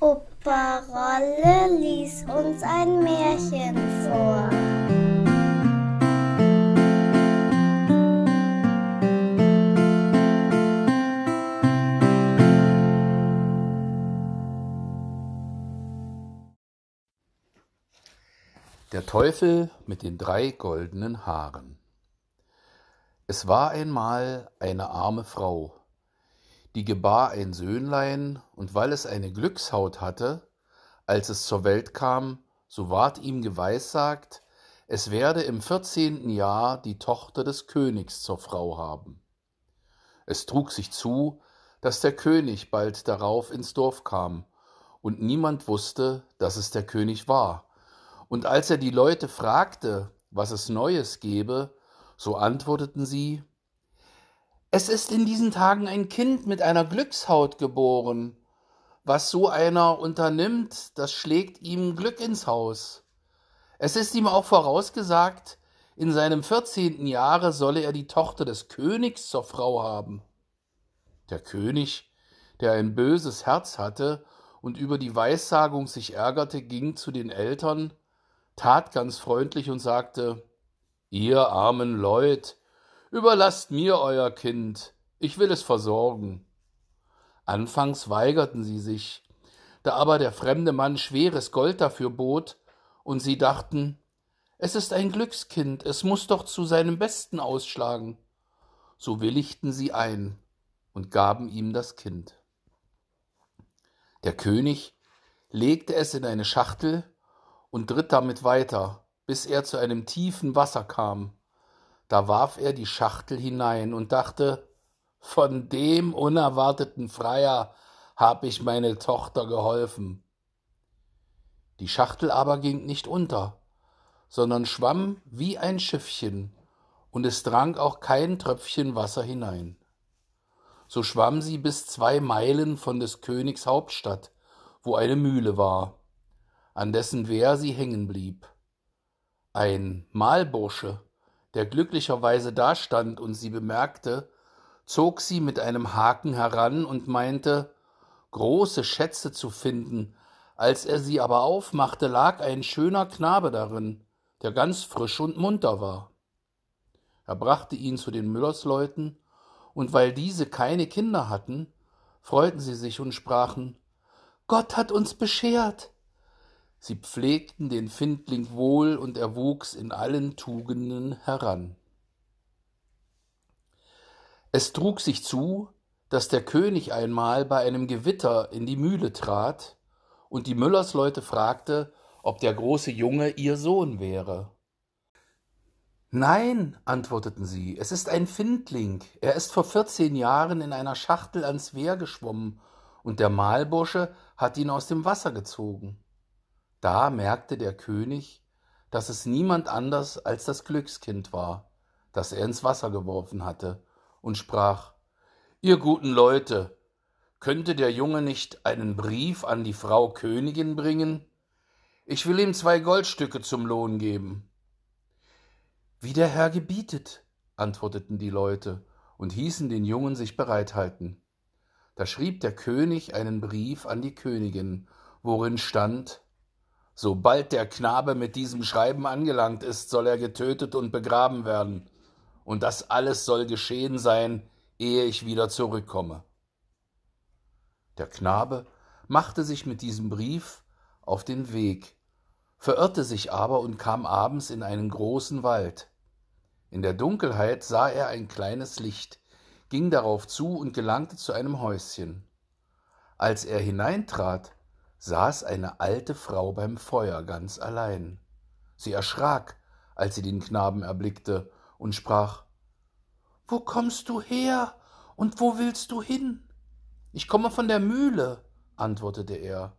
Opa Rolle lies uns ein Märchen vor. Der Teufel mit den drei goldenen Haaren. Es war einmal eine arme Frau, die gebar ein Söhnlein, und weil es eine Glückshaut hatte, als es zur Welt kam, so ward ihm geweissagt, es werde im vierzehnten Jahr die Tochter des Königs zur Frau haben. Es trug sich zu, dass der König bald darauf ins Dorf kam, und niemand wusste, dass es der König war. Und als er die Leute fragte, was es Neues gebe, so antworteten sie, es ist in diesen Tagen ein Kind mit einer Glückshaut geboren. Was so einer unternimmt, das schlägt ihm Glück ins Haus. Es ist ihm auch vorausgesagt, in seinem vierzehnten Jahre solle er die Tochter des Königs zur Frau haben. Der König, der ein böses Herz hatte und über die Weissagung sich ärgerte, ging zu den Eltern, tat ganz freundlich und sagte, Ihr armen Leut, Überlasst mir euer Kind, ich will es versorgen. Anfangs weigerten sie sich, da aber der fremde Mann schweres Gold dafür bot, und sie dachten, es ist ein Glückskind, es muss doch zu seinem Besten ausschlagen. So willigten sie ein und gaben ihm das Kind. Der König legte es in eine Schachtel und ritt damit weiter, bis er zu einem tiefen Wasser kam da warf er die Schachtel hinein und dachte, von dem unerwarteten Freier hab ich meine Tochter geholfen. Die Schachtel aber ging nicht unter, sondern schwamm wie ein Schiffchen, und es drang auch kein Tröpfchen Wasser hinein. So schwamm sie bis zwei Meilen von des Königs Hauptstadt, wo eine Mühle war, an dessen Wehr sie hängen blieb. Ein Malbursche, der glücklicherweise dastand und sie bemerkte, zog sie mit einem Haken heran und meinte, große Schätze zu finden, als er sie aber aufmachte, lag ein schöner Knabe darin, der ganz frisch und munter war. Er brachte ihn zu den Müllersleuten, und weil diese keine Kinder hatten, freuten sie sich und sprachen Gott hat uns beschert. Sie pflegten den Findling wohl, und er wuchs in allen Tugenden heran. Es trug sich zu, dass der König einmal bei einem Gewitter in die Mühle trat, und die Müllersleute fragte, ob der große Junge ihr Sohn wäre. Nein, antworteten sie, es ist ein Findling, er ist vor vierzehn Jahren in einer Schachtel ans Wehr geschwommen, und der Mahlbursche hat ihn aus dem Wasser gezogen. Da merkte der König, dass es niemand anders als das Glückskind war, das er ins Wasser geworfen hatte, und sprach Ihr guten Leute, könnte der Junge nicht einen Brief an die Frau Königin bringen? Ich will ihm zwei Goldstücke zum Lohn geben. Wie der Herr gebietet, antworteten die Leute und hießen den Jungen sich bereithalten. Da schrieb der König einen Brief an die Königin, worin stand Sobald der Knabe mit diesem Schreiben angelangt ist, soll er getötet und begraben werden. Und das alles soll geschehen sein, ehe ich wieder zurückkomme. Der Knabe machte sich mit diesem Brief auf den Weg, verirrte sich aber und kam abends in einen großen Wald. In der Dunkelheit sah er ein kleines Licht, ging darauf zu und gelangte zu einem Häuschen. Als er hineintrat, saß eine alte Frau beim Feuer ganz allein. Sie erschrak, als sie den Knaben erblickte, und sprach Wo kommst du her und wo willst du hin? Ich komme von der Mühle, antwortete er,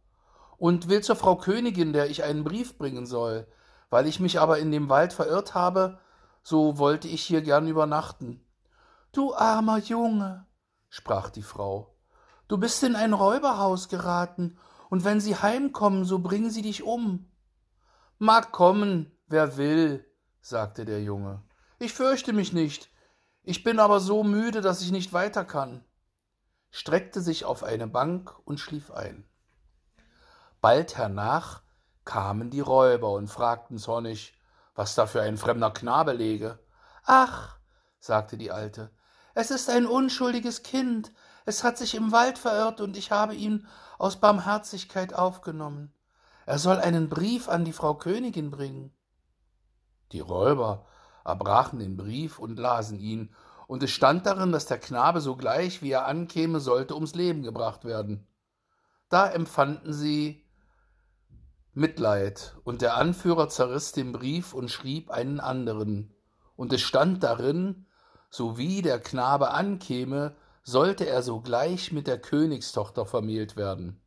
und will zur Frau Königin, der ich einen Brief bringen soll. Weil ich mich aber in dem Wald verirrt habe, so wollte ich hier gern übernachten. Du armer Junge, sprach die Frau, du bist in ein Räuberhaus geraten und wenn sie heimkommen, so bringen sie dich um. Mag kommen, wer will, sagte der Junge. Ich fürchte mich nicht, ich bin aber so müde, dass ich nicht weiter kann. streckte sich auf eine Bank und schlief ein. Bald hernach kamen die Räuber und fragten zornig, was da für ein fremder Knabe lege. Ach, sagte die Alte, es ist ein unschuldiges Kind, es hat sich im Wald verirrt und ich habe ihn aus Barmherzigkeit aufgenommen. Er soll einen Brief an die Frau Königin bringen. Die Räuber erbrachen den Brief und lasen ihn, und es stand darin, dass der Knabe sogleich, wie er ankäme, sollte ums Leben gebracht werden. Da empfanden sie Mitleid, und der Anführer zerriss den Brief und schrieb einen anderen, und es stand darin, so wie der Knabe ankäme, sollte er sogleich mit der Königstochter vermählt werden.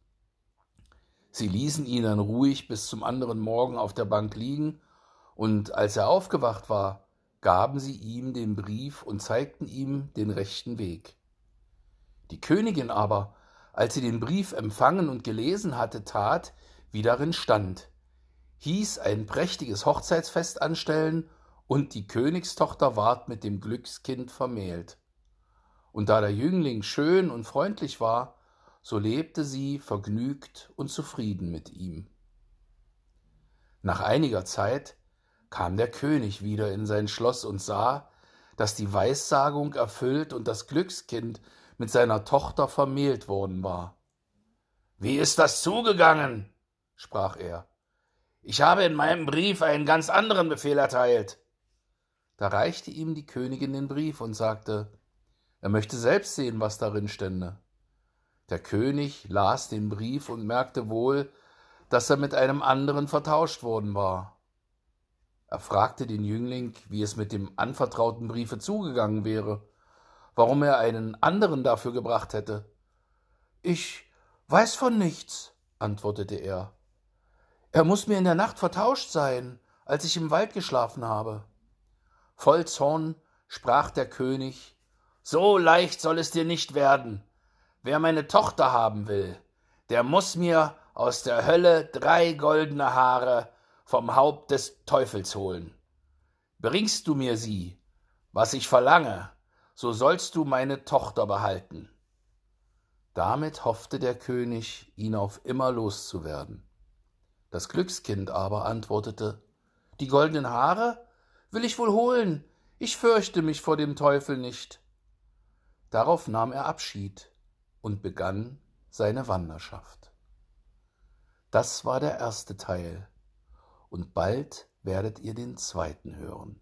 Sie ließen ihn dann ruhig bis zum anderen Morgen auf der Bank liegen, und als er aufgewacht war, gaben sie ihm den Brief und zeigten ihm den rechten Weg. Die Königin aber, als sie den Brief empfangen und gelesen hatte, tat, wie darin stand, hieß ein prächtiges Hochzeitsfest anstellen, und die Königstochter ward mit dem Glückskind vermählt. Und da der Jüngling schön und freundlich war, so lebte sie vergnügt und zufrieden mit ihm. Nach einiger Zeit kam der König wieder in sein Schloss und sah, dass die Weissagung erfüllt und das Glückskind mit seiner Tochter vermählt worden war. Wie ist das zugegangen? sprach er. Ich habe in meinem Brief einen ganz anderen Befehl erteilt. Da reichte ihm die Königin den Brief und sagte, er möchte selbst sehen, was darin stände. Der König las den Brief und merkte wohl, dass er mit einem anderen vertauscht worden war. Er fragte den Jüngling, wie es mit dem anvertrauten Briefe zugegangen wäre, warum er einen anderen dafür gebracht hätte. Ich weiß von nichts, antwortete er. Er muss mir in der Nacht vertauscht sein, als ich im Wald geschlafen habe. Voll Zorn sprach der König So leicht soll es dir nicht werden. Wer meine Tochter haben will, der muss mir aus der Hölle drei goldene Haare vom Haupt des Teufels holen. Bringst du mir sie, was ich verlange, so sollst du meine Tochter behalten. Damit hoffte der König, ihn auf immer loszuwerden. Das Glückskind aber antwortete Die goldenen Haare will ich wohl holen, ich fürchte mich vor dem Teufel nicht. Darauf nahm er Abschied und begann seine Wanderschaft. Das war der erste Teil und bald werdet ihr den zweiten hören.